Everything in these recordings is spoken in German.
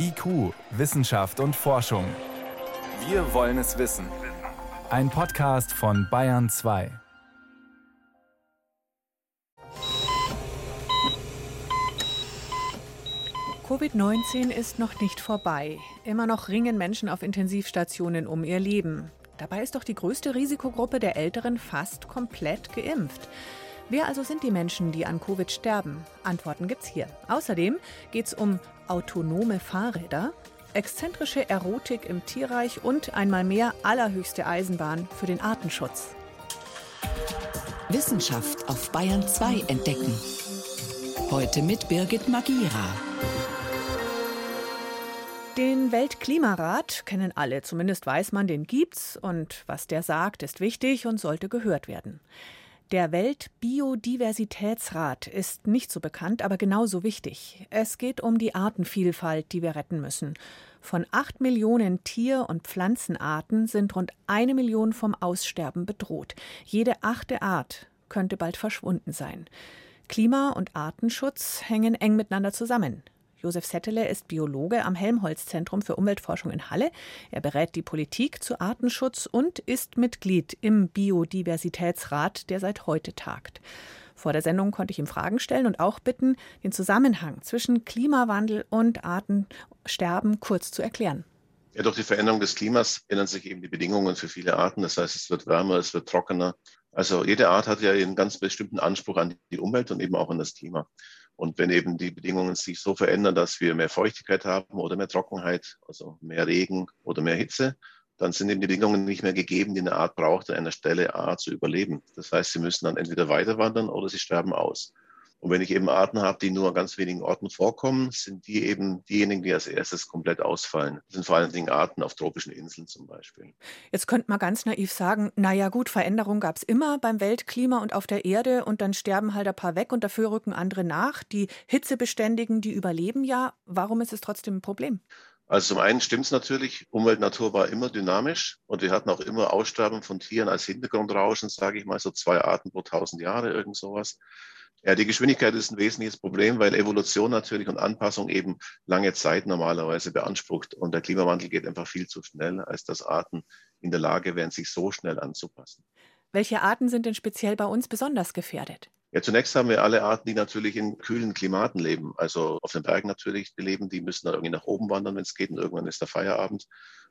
IQ, Wissenschaft und Forschung. Wir wollen es wissen. Ein Podcast von Bayern 2. Covid-19 ist noch nicht vorbei. Immer noch ringen Menschen auf Intensivstationen um ihr Leben. Dabei ist doch die größte Risikogruppe der Älteren fast komplett geimpft. Wer also sind die Menschen, die an Covid sterben? Antworten gibt's hier. Außerdem geht's um autonome Fahrräder, exzentrische Erotik im Tierreich und einmal mehr allerhöchste Eisenbahn für den Artenschutz. Wissenschaft auf Bayern 2 entdecken. Heute mit Birgit Magira. Den Weltklimarat kennen alle, zumindest weiß man, den gibt's und was der sagt, ist wichtig und sollte gehört werden. Der Weltbiodiversitätsrat ist nicht so bekannt, aber genauso wichtig. Es geht um die Artenvielfalt, die wir retten müssen. Von acht Millionen Tier- und Pflanzenarten sind rund eine Million vom Aussterben bedroht. Jede achte Art könnte bald verschwunden sein. Klima- und Artenschutz hängen eng miteinander zusammen. Josef Settele ist Biologe am Helmholtz-Zentrum für Umweltforschung in Halle. Er berät die Politik zu Artenschutz und ist Mitglied im Biodiversitätsrat, der seit heute tagt. Vor der Sendung konnte ich ihm Fragen stellen und auch bitten, den Zusammenhang zwischen Klimawandel und Artensterben kurz zu erklären. Ja, durch die Veränderung des Klimas ändern sich eben die Bedingungen für viele Arten. Das heißt, es wird wärmer, es wird trockener. Also jede Art hat ja einen ganz bestimmten Anspruch an die Umwelt und eben auch an das Klima. Und wenn eben die Bedingungen sich so verändern, dass wir mehr Feuchtigkeit haben oder mehr Trockenheit, also mehr Regen oder mehr Hitze, dann sind eben die Bedingungen nicht mehr gegeben, die eine Art braucht, an einer Stelle A zu überleben. Das heißt, sie müssen dann entweder weiter wandern oder sie sterben aus. Und wenn ich eben Arten habe, die nur an ganz wenigen Orten vorkommen, sind die eben diejenigen, die als erstes komplett ausfallen. Das sind vor allen Dingen Arten auf tropischen Inseln zum Beispiel. Jetzt könnte man ganz naiv sagen, naja gut, Veränderung gab es immer beim Weltklima und auf der Erde und dann sterben halt ein paar weg und dafür rücken andere nach. Die Hitzebeständigen, die überleben ja. Warum ist es trotzdem ein Problem? Also zum einen stimmt es natürlich, Umwelt, Natur war immer dynamisch und wir hatten auch immer Aussterben von Tieren als Hintergrundrauschen, sage ich mal, so zwei Arten pro tausend Jahre, irgend sowas. Ja, die Geschwindigkeit ist ein wesentliches Problem, weil Evolution natürlich und Anpassung eben lange Zeit normalerweise beansprucht. Und der Klimawandel geht einfach viel zu schnell, als dass Arten in der Lage wären, sich so schnell anzupassen. Welche Arten sind denn speziell bei uns besonders gefährdet? Ja, zunächst haben wir alle Arten, die natürlich in kühlen Klimaten leben. Also auf den Bergen natürlich leben, die müssen dann irgendwie nach oben wandern, wenn es geht, und irgendwann ist der Feierabend.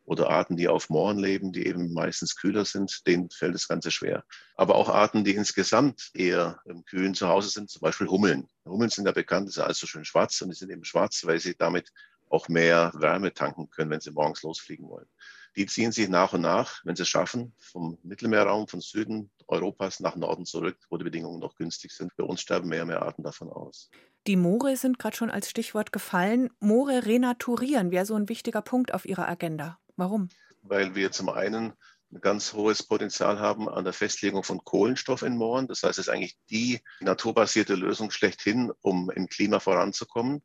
Oder Arten, die auf Mooren leben, die eben meistens kühler sind, denen fällt das Ganze schwer. Aber auch Arten, die insgesamt eher im Kühlen zu Hause sind, zum Beispiel Hummeln. Hummeln sind ja bekannt, die sind also schön schwarz und die sind eben schwarz, weil sie damit auch mehr Wärme tanken können, wenn sie morgens losfliegen wollen. Die ziehen sich nach und nach, wenn sie es schaffen, vom Mittelmeerraum, von Süden Europas nach Norden zurück, wo die Bedingungen noch günstig sind. Bei uns sterben mehr und mehr Arten davon aus. Die Moore sind gerade schon als Stichwort gefallen. Moore renaturieren wäre so ein wichtiger Punkt auf Ihrer Agenda. Warum? Weil wir zum einen ein ganz hohes Potenzial haben an der Festlegung von Kohlenstoff in Mooren. Das heißt, es ist eigentlich die naturbasierte Lösung schlechthin, um im Klima voranzukommen.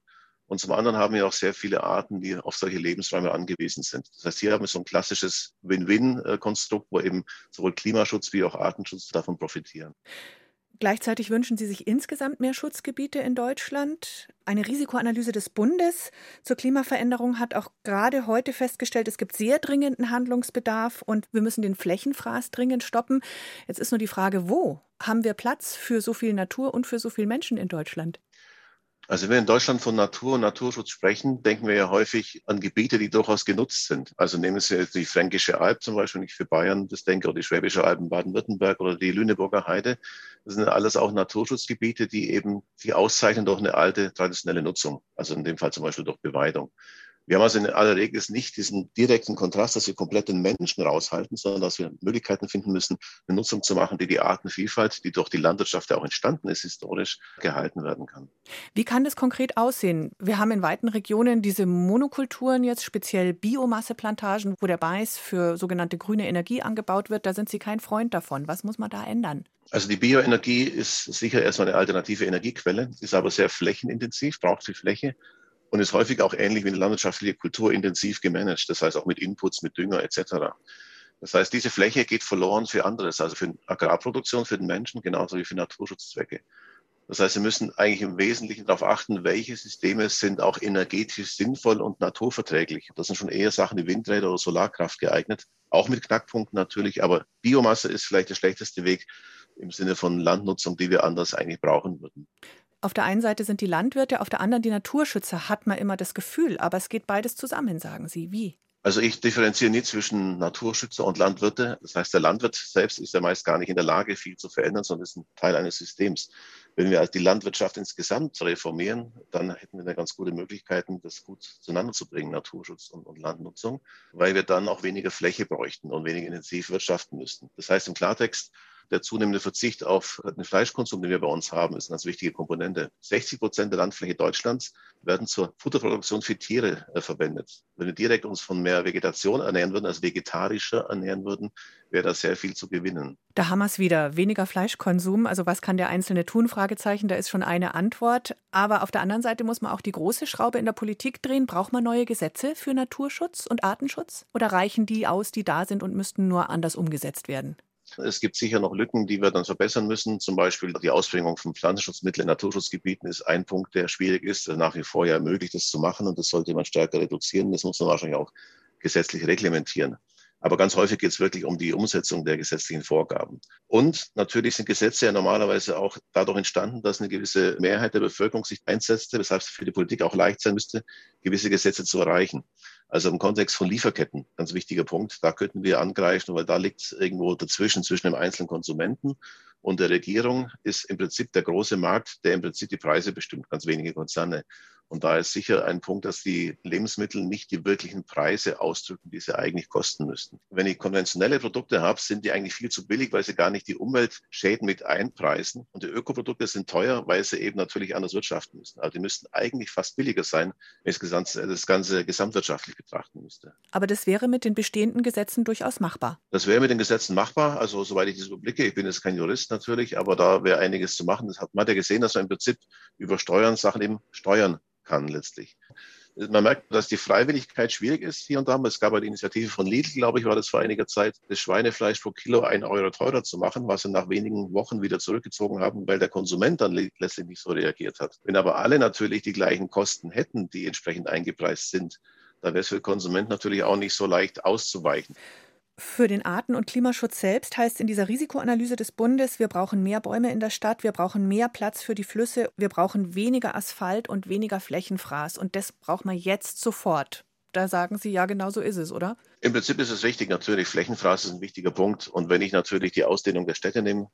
Und zum anderen haben wir auch sehr viele Arten, die auf solche Lebensräume angewiesen sind. Das heißt, hier haben wir so ein klassisches Win-Win-Konstrukt, wo eben sowohl Klimaschutz wie auch Artenschutz davon profitieren. Gleichzeitig wünschen Sie sich insgesamt mehr Schutzgebiete in Deutschland. Eine Risikoanalyse des Bundes zur Klimaveränderung hat auch gerade heute festgestellt, es gibt sehr dringenden Handlungsbedarf und wir müssen den Flächenfraß dringend stoppen. Jetzt ist nur die Frage, wo haben wir Platz für so viel Natur und für so viele Menschen in Deutschland? Also wenn wir in Deutschland von Natur und Naturschutz sprechen, denken wir ja häufig an Gebiete, die durchaus genutzt sind. Also nehmen Sie jetzt die Fränkische Alb zum Beispiel, wenn ich für Bayern das denke, oder die Schwäbische Alb in Baden-Württemberg oder die Lüneburger Heide. Das sind alles auch Naturschutzgebiete, die eben sich auszeichnen durch eine alte traditionelle Nutzung. Also in dem Fall zum Beispiel durch Beweidung. Wir haben also in aller Regel nicht diesen direkten Kontrast, dass wir komplett den Menschen raushalten, sondern dass wir Möglichkeiten finden müssen, eine Nutzung zu machen, die die Artenvielfalt, die durch die Landwirtschaft ja auch entstanden ist, historisch gehalten werden kann. Wie kann das konkret aussehen? Wir haben in weiten Regionen diese Monokulturen jetzt, speziell Biomasseplantagen, wo der Mais für sogenannte grüne Energie angebaut wird. Da sind Sie kein Freund davon. Was muss man da ändern? Also die Bioenergie ist sicher erstmal eine alternative Energiequelle, ist aber sehr flächenintensiv, braucht viel Fläche und ist häufig auch ähnlich wie eine landwirtschaftliche Kultur intensiv gemanagt, das heißt auch mit Inputs, mit Dünger etc. Das heißt, diese Fläche geht verloren für anderes, also für Agrarproduktion, für den Menschen, genauso wie für Naturschutzzwecke. Das heißt, wir müssen eigentlich im Wesentlichen darauf achten, welche Systeme sind auch energetisch sinnvoll und naturverträglich. Das sind schon eher Sachen wie Windräder oder Solarkraft geeignet. Auch mit Knackpunkten natürlich, aber Biomasse ist vielleicht der schlechteste Weg im Sinne von Landnutzung, die wir anders eigentlich brauchen würden. Auf der einen Seite sind die Landwirte, auf der anderen die Naturschützer, hat man immer das Gefühl. Aber es geht beides zusammen, sagen Sie. Wie? Also ich differenziere nicht zwischen Naturschützer und Landwirte. Das heißt, der Landwirt selbst ist ja meist gar nicht in der Lage, viel zu verändern, sondern ist ein Teil eines Systems. Wenn wir also die Landwirtschaft insgesamt reformieren, dann hätten wir da ganz gute Möglichkeiten, das gut zueinander zu bringen, Naturschutz und, und Landnutzung, weil wir dann auch weniger Fläche bräuchten und weniger intensiv wirtschaften müssten. Das heißt im Klartext, der zunehmende Verzicht auf den Fleischkonsum, den wir bei uns haben, ist eine ganz wichtige Komponente. 60 Prozent der Landfläche Deutschlands werden zur Futterproduktion für Tiere äh, verwendet. Wenn wir direkt uns von mehr Vegetation ernähren würden, als vegetarischer ernähren würden, wäre da sehr viel zu gewinnen. Da haben wir es wieder. Weniger Fleischkonsum. Also was kann der Einzelne tun? Fragezeichen. Da ist schon eine Antwort. Aber auf der anderen Seite muss man auch die große Schraube in der Politik drehen. Braucht man neue Gesetze für Naturschutz und Artenschutz? Oder reichen die aus, die da sind und müssten nur anders umgesetzt werden? Es gibt sicher noch Lücken, die wir dann verbessern müssen. Zum Beispiel die Ausbringung von Pflanzenschutzmitteln in Naturschutzgebieten ist ein Punkt, der schwierig ist. Nach wie vor ja möglich, das zu machen und das sollte man stärker reduzieren. Das muss man wahrscheinlich auch gesetzlich reglementieren. Aber ganz häufig geht es wirklich um die Umsetzung der gesetzlichen Vorgaben. Und natürlich sind Gesetze ja normalerweise auch dadurch entstanden, dass eine gewisse Mehrheit der Bevölkerung sich einsetzte, weshalb es für die Politik auch leicht sein müsste, gewisse Gesetze zu erreichen. Also im Kontext von Lieferketten, ganz wichtiger Punkt, da könnten wir angreifen, weil da liegt es irgendwo dazwischen, zwischen dem einzelnen Konsumenten und der Regierung ist im Prinzip der große Markt, der im Prinzip die Preise bestimmt, ganz wenige Konzerne. Und da ist sicher ein Punkt, dass die Lebensmittel nicht die wirklichen Preise ausdrücken, die sie eigentlich kosten müssten. Wenn ich konventionelle Produkte habe, sind die eigentlich viel zu billig, weil sie gar nicht die Umweltschäden mit einpreisen. Und die Ökoprodukte sind teuer, weil sie eben natürlich anders wirtschaften müssen. Also die müssten eigentlich fast billiger sein, wenn ich das Ganze gesamtwirtschaftlich betrachten müsste. Aber das wäre mit den bestehenden Gesetzen durchaus machbar. Das wäre mit den Gesetzen machbar. Also soweit ich das überblicke, ich bin jetzt kein Jurist natürlich, aber da wäre einiges zu machen. Das hat man hat ja gesehen, dass man im Prinzip über Steuern Sachen eben steuern kann letztlich. Man merkt, dass die Freiwilligkeit schwierig ist hier und da. Es gab eine Initiative von Lidl, glaube ich, war das vor einiger Zeit, das Schweinefleisch pro Kilo ein Euro teurer zu machen, was sie nach wenigen Wochen wieder zurückgezogen haben, weil der Konsument dann letztlich nicht so reagiert hat. Wenn aber alle natürlich die gleichen Kosten hätten, die entsprechend eingepreist sind, dann wäre es für den Konsumenten natürlich auch nicht so leicht auszuweichen. Für den Arten- und Klimaschutz selbst heißt in dieser Risikoanalyse des Bundes, wir brauchen mehr Bäume in der Stadt, wir brauchen mehr Platz für die Flüsse, wir brauchen weniger Asphalt und weniger Flächenfraß. Und das braucht man jetzt sofort. Da sagen Sie, ja, genau so ist es, oder? Im Prinzip ist es richtig. Natürlich, Flächenfraß ist ein wichtiger Punkt. Und wenn ich natürlich die Ausdehnung der Städte nehme,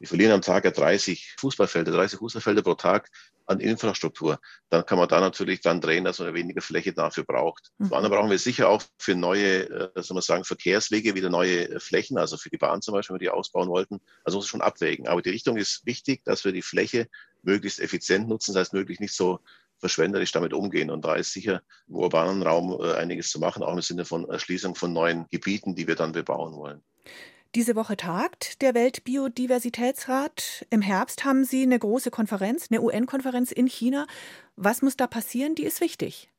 wir verlieren am Tag ja 30 Fußballfelder, 30 Fußballfelder pro Tag an Infrastruktur. Dann kann man da natürlich dann drehen, dass man weniger Fläche dafür braucht. Mhm. Zum anderen brauchen wir sicher auch für neue, äh, soll man sagen, Verkehrswege wieder neue äh, Flächen, also für die Bahn zum Beispiel, wenn wir die ausbauen wollten. Also muss schon abwägen. Aber die Richtung ist wichtig, dass wir die Fläche möglichst effizient nutzen, das heißt möglichst nicht so verschwenderisch damit umgehen. Und da ist sicher im urbanen Raum äh, einiges zu machen, auch im Sinne von Erschließung von neuen Gebieten, die wir dann bebauen wollen. Diese Woche tagt der Weltbiodiversitätsrat. Im Herbst haben Sie eine große Konferenz, eine UN-Konferenz in China. Was muss da passieren? Die ist wichtig.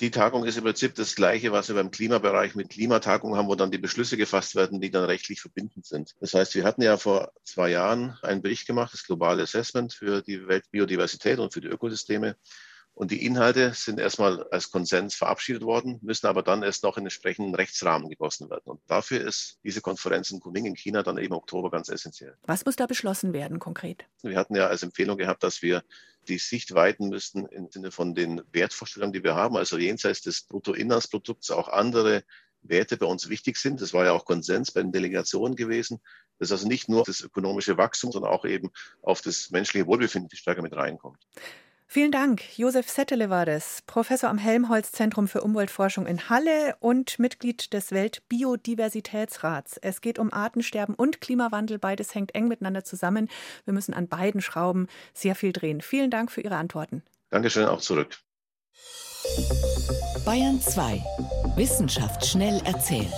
Die Tagung ist im Prinzip das Gleiche, was wir beim Klimabereich mit Klimatagungen haben, wo dann die Beschlüsse gefasst werden, die dann rechtlich verbindend sind. Das heißt, wir hatten ja vor zwei Jahren einen Bericht gemacht, das globale Assessment für die Weltbiodiversität und für die Ökosysteme. Und die Inhalte sind erstmal als Konsens verabschiedet worden, müssen aber dann erst noch in entsprechenden Rechtsrahmen gegossen werden. Und dafür ist diese Konferenz in Kunming in China dann eben Oktober ganz essentiell. Was muss da beschlossen werden konkret? Wir hatten ja als Empfehlung gehabt, dass wir die Sicht weiten müssten im Sinne von den Wertvorstellungen, die wir haben, also jenseits des Bruttoinlandsprodukts auch andere Werte bei uns wichtig sind. Das war ja auch Konsens bei den Delegationen gewesen. Das ist also nicht nur das ökonomische Wachstum, sondern auch eben auf das menschliche Wohlbefinden stärker mit reinkommt. Vielen Dank. Josef Settele war das, Professor am Helmholtz-Zentrum für Umweltforschung in Halle und Mitglied des Weltbiodiversitätsrats. Es geht um Artensterben und Klimawandel. Beides hängt eng miteinander zusammen. Wir müssen an beiden Schrauben sehr viel drehen. Vielen Dank für Ihre Antworten. Dankeschön, auch zurück. Bayern 2. Wissenschaft schnell erzählt.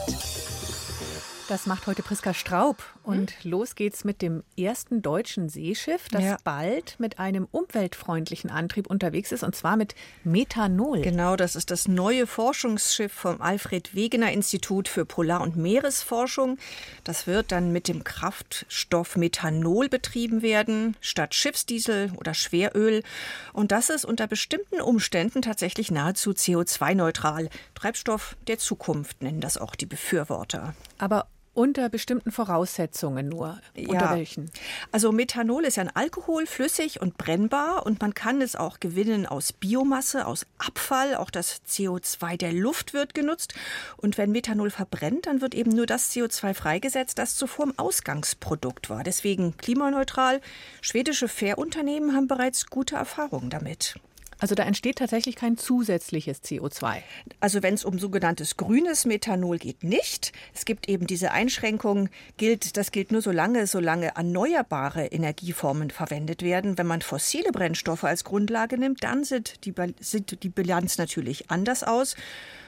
Das macht heute Priska Straub. Und los geht's mit dem ersten deutschen Seeschiff, das ja. bald mit einem umweltfreundlichen Antrieb unterwegs ist, und zwar mit Methanol. Genau, das ist das neue Forschungsschiff vom Alfred Wegener Institut für Polar- und Meeresforschung. Das wird dann mit dem Kraftstoff Methanol betrieben werden, statt Schiffsdiesel oder Schweröl. Und das ist unter bestimmten Umständen tatsächlich nahezu CO2-neutral. Treibstoff der Zukunft nennen das auch die Befürworter. Aber unter bestimmten Voraussetzungen nur. Ja. Unter welchen? Also Methanol ist ja ein Alkohol, flüssig und brennbar und man kann es auch gewinnen aus Biomasse, aus Abfall. Auch das CO2 der Luft wird genutzt. Und wenn Methanol verbrennt, dann wird eben nur das CO2 freigesetzt, das zuvor im Ausgangsprodukt war. Deswegen klimaneutral. Schwedische Fährunternehmen haben bereits gute Erfahrungen damit. Also da entsteht tatsächlich kein zusätzliches CO2. Also wenn es um sogenanntes grünes Methanol geht, nicht. Es gibt eben diese Einschränkung, gilt, das gilt nur so lange, solange erneuerbare Energieformen verwendet werden. Wenn man fossile Brennstoffe als Grundlage nimmt, dann sieht die, sieht die Bilanz natürlich anders aus.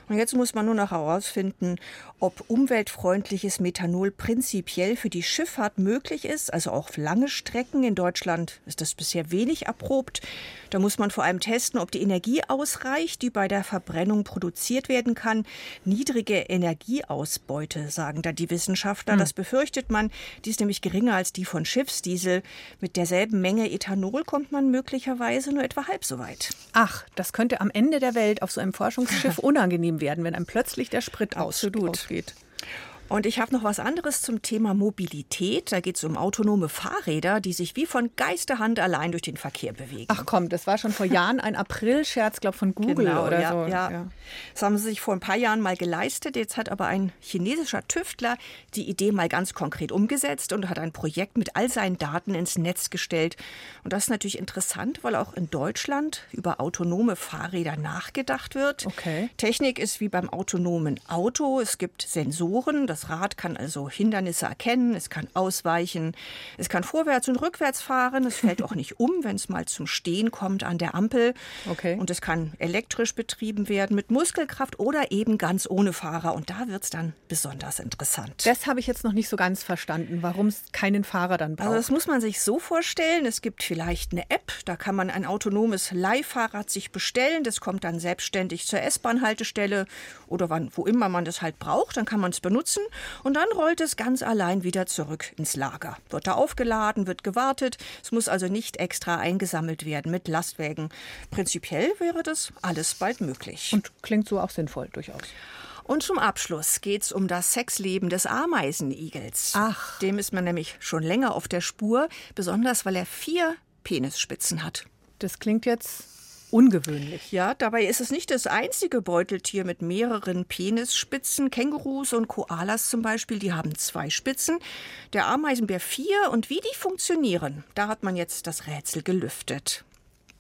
Und jetzt muss man nur noch herausfinden, ob umweltfreundliches Methanol prinzipiell für die Schifffahrt möglich ist, also auch lange Strecken. In Deutschland ist das bisher wenig erprobt. Da muss man vor allem testen, ob die Energie ausreicht, die bei der Verbrennung produziert werden kann. Niedrige Energieausbeute, sagen da die Wissenschaftler. Hm. Das befürchtet man. Die ist nämlich geringer als die von Schiffsdiesel. Mit derselben Menge Ethanol kommt man möglicherweise nur etwa halb so weit. Ach, das könnte am Ende der Welt auf so einem Forschungsschiff unangenehm werden, wenn einem plötzlich der Sprit Absolut. ausgeht. Und ich habe noch was anderes zum Thema Mobilität. Da geht es um autonome Fahrräder, die sich wie von Geisterhand allein durch den Verkehr bewegen. Ach komm, das war schon vor Jahren ein April-Scherz, glaube von Google genau, oder ja, so. Ja. ja. Das haben sie sich vor ein paar Jahren mal geleistet. Jetzt hat aber ein chinesischer Tüftler die Idee mal ganz konkret umgesetzt und hat ein Projekt mit all seinen Daten ins Netz gestellt. Und das ist natürlich interessant, weil auch in Deutschland über autonome Fahrräder nachgedacht wird. Okay. Technik ist wie beim autonomen Auto. Es gibt Sensoren. Das das Rad kann also Hindernisse erkennen, es kann ausweichen, es kann vorwärts und rückwärts fahren, es fällt auch nicht um, wenn es mal zum Stehen kommt an der Ampel. Okay. Und es kann elektrisch betrieben werden mit Muskelkraft oder eben ganz ohne Fahrer. Und da wird es dann besonders interessant. Das habe ich jetzt noch nicht so ganz verstanden, warum es keinen Fahrer dann braucht. Also das muss man sich so vorstellen. Es gibt vielleicht eine App, da kann man ein autonomes Leihfahrrad sich bestellen. Das kommt dann selbstständig zur S-Bahn-Haltestelle oder wann, wo immer man das halt braucht. Dann kann man es benutzen und dann rollt es ganz allein wieder zurück ins Lager. Wird da aufgeladen, wird gewartet. Es muss also nicht extra eingesammelt werden mit Lastwägen. Prinzipiell wäre das alles bald möglich. Und klingt so auch sinnvoll durchaus. Und zum Abschluss geht es um das Sexleben des Ameisenigels. Ach. Dem ist man nämlich schon länger auf der Spur, besonders weil er vier Penisspitzen hat. Das klingt jetzt ungewöhnlich. Ja, dabei ist es nicht das einzige Beuteltier mit mehreren Penisspitzen. Kängurus und Koalas zum Beispiel, die haben zwei Spitzen. Der Ameisenbär vier. Und wie die funktionieren, da hat man jetzt das Rätsel gelüftet.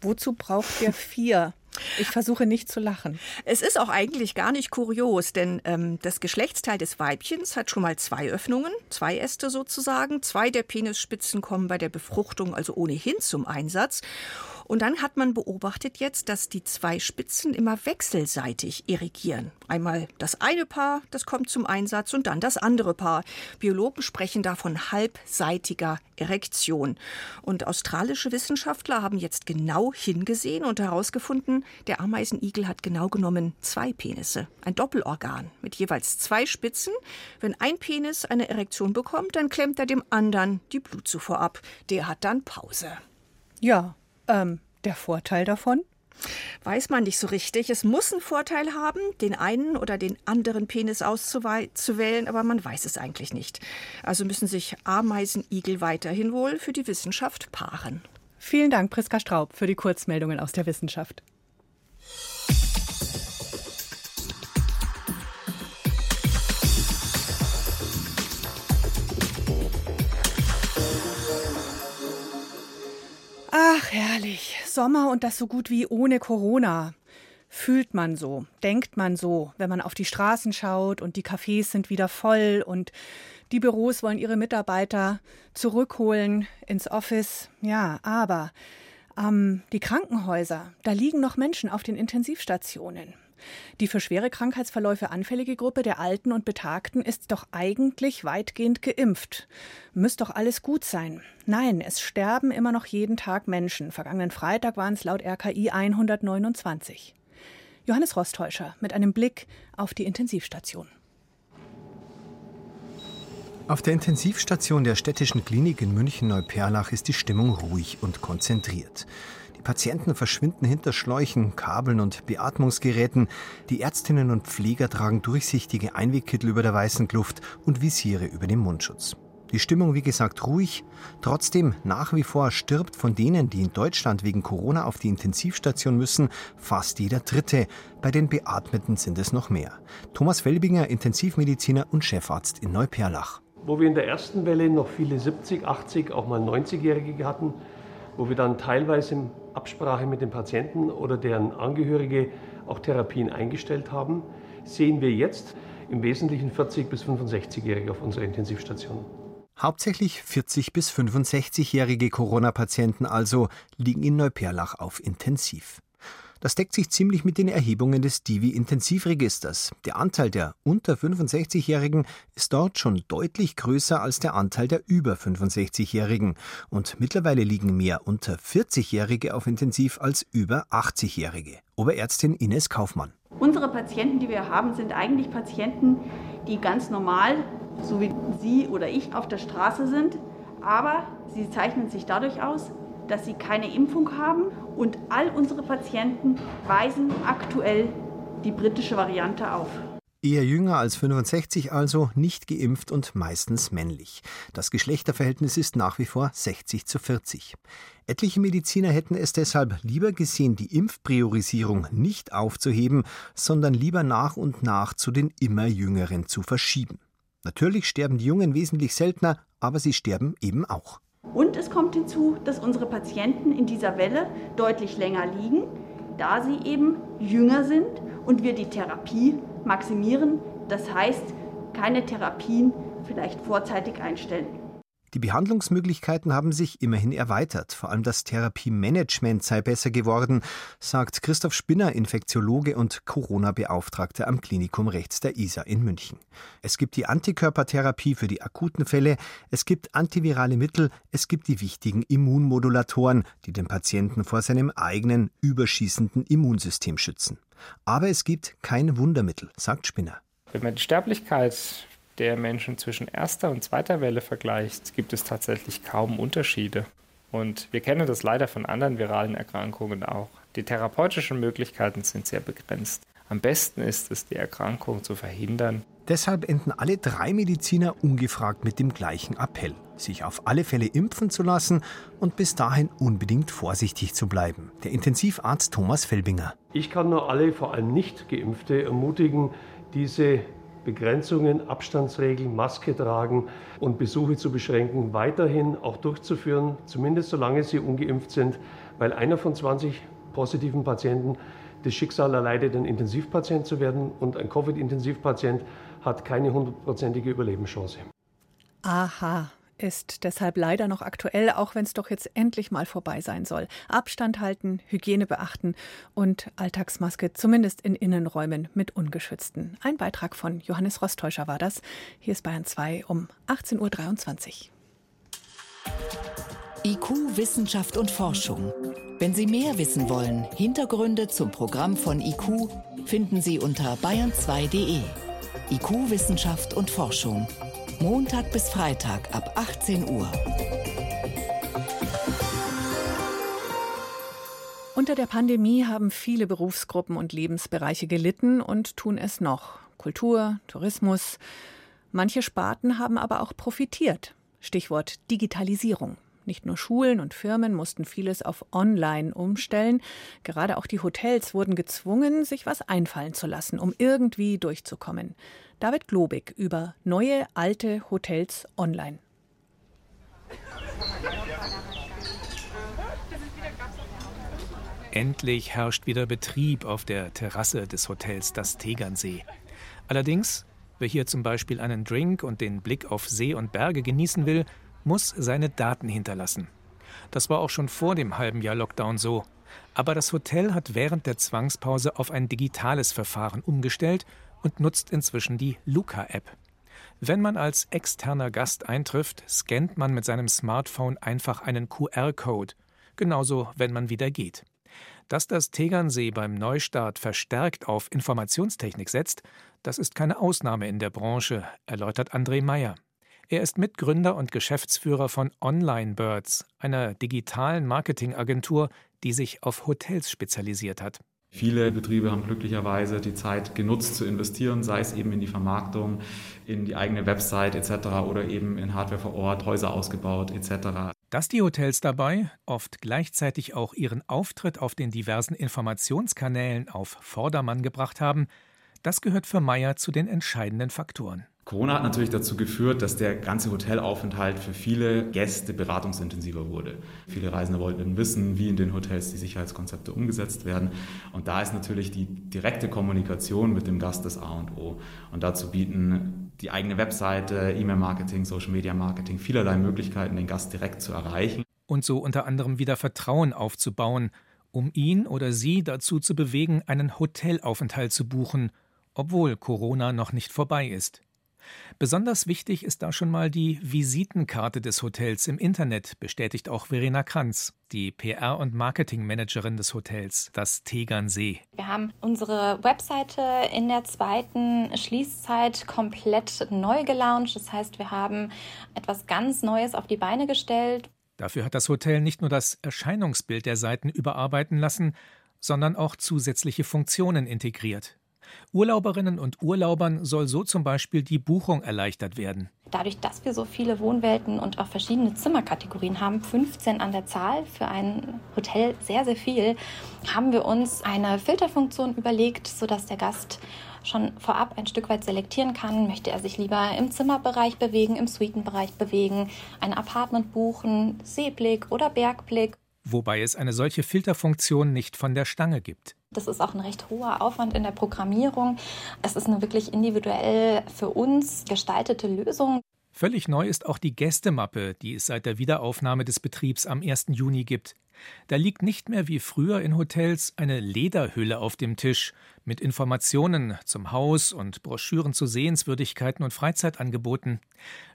Wozu braucht der vier? Ich versuche nicht zu lachen. Es ist auch eigentlich gar nicht kurios, denn ähm, das Geschlechtsteil des Weibchens hat schon mal zwei Öffnungen, zwei Äste sozusagen. Zwei der Penisspitzen kommen bei der Befruchtung also ohnehin zum Einsatz. Und dann hat man beobachtet jetzt, dass die zwei Spitzen immer wechselseitig irrigieren. Einmal das eine Paar, das kommt zum Einsatz, und dann das andere Paar. Biologen sprechen da von halbseitiger Erektion. Und australische Wissenschaftler haben jetzt genau hingesehen und herausgefunden, der Ameisenigel hat genau genommen zwei Penisse, ein Doppelorgan mit jeweils zwei Spitzen. Wenn ein Penis eine Erektion bekommt, dann klemmt er dem anderen die Blutzufuhr ab. Der hat dann Pause. Ja, ähm, der Vorteil davon? Weiß man nicht so richtig. Es muss einen Vorteil haben, den einen oder den anderen Penis auszuwählen, aber man weiß es eigentlich nicht. Also müssen sich Ameisenigel weiterhin wohl für die Wissenschaft paaren. Vielen Dank, Priska Straub, für die Kurzmeldungen aus der Wissenschaft. Ach, herrlich. Sommer und das so gut wie ohne Corona. Fühlt man so, denkt man so, wenn man auf die Straßen schaut und die Cafés sind wieder voll und die Büros wollen ihre Mitarbeiter zurückholen ins Office. Ja, aber ähm, die Krankenhäuser, da liegen noch Menschen auf den Intensivstationen. Die für schwere Krankheitsverläufe anfällige Gruppe der Alten und Betagten ist doch eigentlich weitgehend geimpft. Müsste doch alles gut sein. Nein, es sterben immer noch jeden Tag Menschen. Vergangenen Freitag waren es laut RKI 129. Johannes Rostäuscher mit einem Blick auf die Intensivstation. Auf der Intensivstation der städtischen Klinik in München-Neuperlach ist die Stimmung ruhig und konzentriert. Die Patienten verschwinden hinter Schläuchen, Kabeln und Beatmungsgeräten. Die Ärztinnen und Pfleger tragen durchsichtige Einwegkittel über der weißen Kluft und Visiere über dem Mundschutz. Die Stimmung, wie gesagt, ruhig. Trotzdem, nach wie vor stirbt von denen, die in Deutschland wegen Corona auf die Intensivstation müssen, fast jeder Dritte. Bei den Beatmeten sind es noch mehr. Thomas Felbinger, Intensivmediziner und Chefarzt in Neuperlach. Wo wir in der ersten Welle noch viele 70, 80, auch mal 90-Jährige hatten, wo wir dann teilweise in Absprache mit den Patienten oder deren Angehörige auch Therapien eingestellt haben, sehen wir jetzt im Wesentlichen 40 bis 65-Jährige auf unserer Intensivstation. Hauptsächlich 40 bis 65-jährige Corona-Patienten also liegen in Neuperlach auf Intensiv. Das deckt sich ziemlich mit den Erhebungen des Divi-Intensivregisters. Der Anteil der unter 65-Jährigen ist dort schon deutlich größer als der Anteil der über 65-Jährigen. Und mittlerweile liegen mehr unter 40-Jährige auf Intensiv als über 80-Jährige. Oberärztin Ines Kaufmann. Unsere Patienten, die wir haben, sind eigentlich Patienten, die ganz normal, so wie Sie oder ich, auf der Straße sind. Aber sie zeichnen sich dadurch aus, dass sie keine Impfung haben und all unsere Patienten weisen aktuell die britische Variante auf. Eher jünger als 65 also, nicht geimpft und meistens männlich. Das Geschlechterverhältnis ist nach wie vor 60 zu 40. Etliche Mediziner hätten es deshalb lieber gesehen, die Impfpriorisierung nicht aufzuheben, sondern lieber nach und nach zu den immer Jüngeren zu verschieben. Natürlich sterben die Jungen wesentlich seltener, aber sie sterben eben auch. Und es kommt hinzu, dass unsere Patienten in dieser Welle deutlich länger liegen, da sie eben jünger sind und wir die Therapie maximieren, das heißt keine Therapien vielleicht vorzeitig einstellen. Die Behandlungsmöglichkeiten haben sich immerhin erweitert. Vor allem das Therapiemanagement sei besser geworden, sagt Christoph Spinner, Infektiologe und Corona-Beauftragter am Klinikum rechts der ISA in München. Es gibt die Antikörpertherapie für die akuten Fälle, es gibt antivirale Mittel, es gibt die wichtigen Immunmodulatoren, die den Patienten vor seinem eigenen überschießenden Immunsystem schützen. Aber es gibt kein Wundermittel, sagt Spinner. Wenn man die Sterblichkeit der Menschen zwischen erster und zweiter Welle vergleicht, gibt es tatsächlich kaum Unterschiede. Und wir kennen das leider von anderen viralen Erkrankungen auch. Die therapeutischen Möglichkeiten sind sehr begrenzt. Am besten ist es, die Erkrankung zu verhindern. Deshalb enden alle drei Mediziner ungefragt mit dem gleichen Appell, sich auf alle Fälle impfen zu lassen und bis dahin unbedingt vorsichtig zu bleiben. Der Intensivarzt Thomas Felbinger. Ich kann nur alle, vor allem nicht geimpfte, ermutigen, diese Begrenzungen, Abstandsregeln, Maske tragen und Besuche zu beschränken, weiterhin auch durchzuführen, zumindest solange sie ungeimpft sind, weil einer von 20 positiven Patienten das Schicksal erleidet, ein Intensivpatient zu werden und ein Covid-Intensivpatient hat keine hundertprozentige Überlebenschance. Aha, ist deshalb leider noch aktuell, auch wenn es doch jetzt endlich mal vorbei sein soll. Abstand halten, Hygiene beachten und Alltagsmaske zumindest in Innenräumen mit ungeschützten. Ein Beitrag von Johannes Rostäuscher war das. Hier ist Bayern 2 um 18.23 Uhr. IQ, Wissenschaft und Forschung. Wenn Sie mehr wissen wollen, Hintergründe zum Programm von IQ finden Sie unter bayern2.de. IQ, Wissenschaft und Forschung. Montag bis Freitag ab 18 Uhr. Unter der Pandemie haben viele Berufsgruppen und Lebensbereiche gelitten und tun es noch. Kultur, Tourismus. Manche Sparten haben aber auch profitiert. Stichwort Digitalisierung. Nicht nur Schulen und Firmen mussten vieles auf Online umstellen. Gerade auch die Hotels wurden gezwungen, sich was einfallen zu lassen, um irgendwie durchzukommen. David Globig über neue alte Hotels online. Endlich herrscht wieder Betrieb auf der Terrasse des Hotels Das Tegernsee. Allerdings, wer hier zum Beispiel einen Drink und den Blick auf See und Berge genießen will, muss seine Daten hinterlassen. Das war auch schon vor dem halben Jahr Lockdown so. Aber das Hotel hat während der Zwangspause auf ein digitales Verfahren umgestellt und nutzt inzwischen die Luca-App. Wenn man als externer Gast eintrifft, scannt man mit seinem Smartphone einfach einen QR-Code, genauso wenn man wieder geht. Dass das Tegernsee beim Neustart verstärkt auf Informationstechnik setzt, das ist keine Ausnahme in der Branche, erläutert André Meyer. Er ist Mitgründer und Geschäftsführer von Online Birds, einer digitalen Marketingagentur, die sich auf Hotels spezialisiert hat. Viele Betriebe haben glücklicherweise die Zeit genutzt zu investieren, sei es eben in die Vermarktung, in die eigene Website etc. oder eben in Hardware vor Ort, Häuser ausgebaut etc. Dass die Hotels dabei oft gleichzeitig auch ihren Auftritt auf den diversen Informationskanälen auf Vordermann gebracht haben, das gehört für Meyer zu den entscheidenden Faktoren. Corona hat natürlich dazu geführt, dass der ganze Hotelaufenthalt für viele Gäste beratungsintensiver wurde. Viele Reisende wollten wissen, wie in den Hotels die Sicherheitskonzepte umgesetzt werden. Und da ist natürlich die direkte Kommunikation mit dem Gast das A und O. Und dazu bieten die eigene Webseite, E-Mail-Marketing, Social-Media-Marketing vielerlei Möglichkeiten, den Gast direkt zu erreichen. Und so unter anderem wieder Vertrauen aufzubauen, um ihn oder sie dazu zu bewegen, einen Hotelaufenthalt zu buchen, obwohl Corona noch nicht vorbei ist. Besonders wichtig ist da schon mal die Visitenkarte des Hotels im Internet, bestätigt auch Verena Kranz, die PR- und Marketingmanagerin des Hotels, das Tegernsee. Wir haben unsere Webseite in der zweiten Schließzeit komplett neu gelauncht. Das heißt, wir haben etwas ganz Neues auf die Beine gestellt. Dafür hat das Hotel nicht nur das Erscheinungsbild der Seiten überarbeiten lassen, sondern auch zusätzliche Funktionen integriert. Urlauberinnen und Urlaubern soll so zum Beispiel die Buchung erleichtert werden. Dadurch, dass wir so viele Wohnwelten und auch verschiedene Zimmerkategorien haben, 15 an der Zahl für ein Hotel sehr, sehr viel, haben wir uns eine Filterfunktion überlegt, sodass der Gast schon vorab ein Stück weit selektieren kann. Möchte er sich lieber im Zimmerbereich bewegen, im Suitenbereich bewegen, ein Apartment buchen, Seeblick oder Bergblick. Wobei es eine solche Filterfunktion nicht von der Stange gibt. Das ist auch ein recht hoher Aufwand in der Programmierung. Es ist eine wirklich individuell für uns gestaltete Lösung. Völlig neu ist auch die Gästemappe, die es seit der Wiederaufnahme des Betriebs am 1. Juni gibt. Da liegt nicht mehr wie früher in Hotels eine Lederhülle auf dem Tisch mit Informationen zum Haus und Broschüren zu Sehenswürdigkeiten und Freizeitangeboten.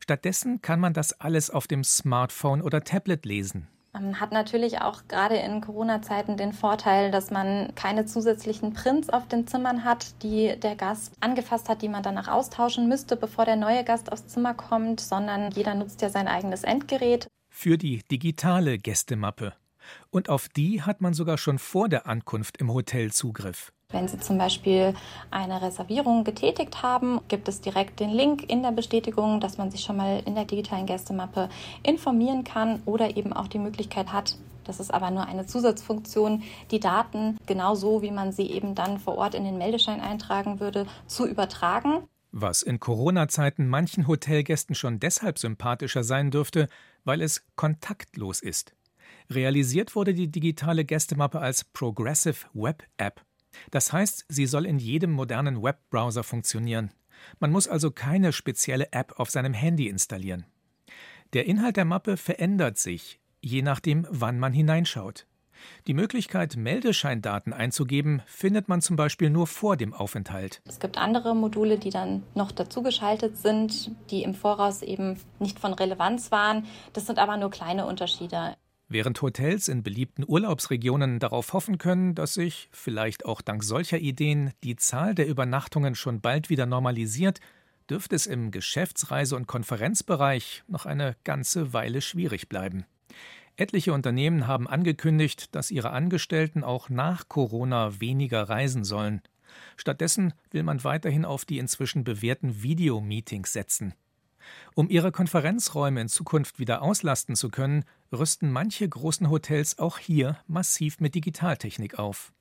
Stattdessen kann man das alles auf dem Smartphone oder Tablet lesen. Man hat natürlich auch gerade in Corona-Zeiten den Vorteil, dass man keine zusätzlichen Prints auf den Zimmern hat, die der Gast angefasst hat, die man danach austauschen müsste, bevor der neue Gast aufs Zimmer kommt, sondern jeder nutzt ja sein eigenes Endgerät. Für die digitale Gästemappe. Und auf die hat man sogar schon vor der Ankunft im Hotel Zugriff. Wenn Sie zum Beispiel eine Reservierung getätigt haben, gibt es direkt den Link in der Bestätigung, dass man sich schon mal in der digitalen Gästemappe informieren kann oder eben auch die Möglichkeit hat, das ist aber nur eine Zusatzfunktion, die Daten genauso wie man sie eben dann vor Ort in den Meldeschein eintragen würde, zu übertragen. Was in Corona-Zeiten manchen Hotelgästen schon deshalb sympathischer sein dürfte, weil es kontaktlos ist. Realisiert wurde die digitale Gästemappe als Progressive Web App. Das heißt, sie soll in jedem modernen Webbrowser funktionieren. Man muss also keine spezielle App auf seinem Handy installieren. Der Inhalt der Mappe verändert sich, je nachdem, wann man hineinschaut. Die Möglichkeit, Meldescheindaten einzugeben, findet man zum Beispiel nur vor dem Aufenthalt. Es gibt andere Module, die dann noch dazugeschaltet sind, die im Voraus eben nicht von Relevanz waren. Das sind aber nur kleine Unterschiede. Während Hotels in beliebten Urlaubsregionen darauf hoffen können, dass sich, vielleicht auch dank solcher Ideen, die Zahl der Übernachtungen schon bald wieder normalisiert, dürfte es im Geschäftsreise- und Konferenzbereich noch eine ganze Weile schwierig bleiben. Etliche Unternehmen haben angekündigt, dass ihre Angestellten auch nach Corona weniger reisen sollen. Stattdessen will man weiterhin auf die inzwischen bewährten Videomeetings setzen. Um ihre Konferenzräume in Zukunft wieder auslasten zu können, rüsten manche großen Hotels auch hier massiv mit Digitaltechnik auf.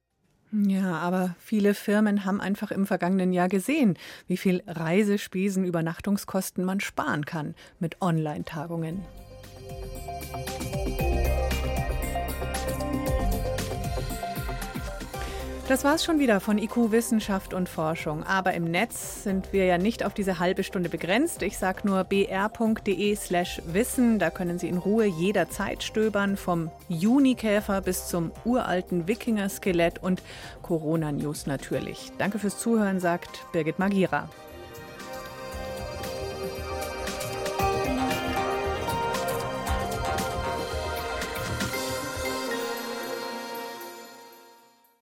Ja, aber viele Firmen haben einfach im vergangenen Jahr gesehen, wie viel Reisespesen, Übernachtungskosten man sparen kann mit Online-Tagungen. Das war's schon wieder von IQ Wissenschaft und Forschung. Aber im Netz sind wir ja nicht auf diese halbe Stunde begrenzt. Ich sage nur br.de/slash wissen. Da können Sie in Ruhe jederzeit stöbern, vom Junikäfer bis zum uralten Wikinger-Skelett und Corona-News natürlich. Danke fürs Zuhören, sagt Birgit Magira.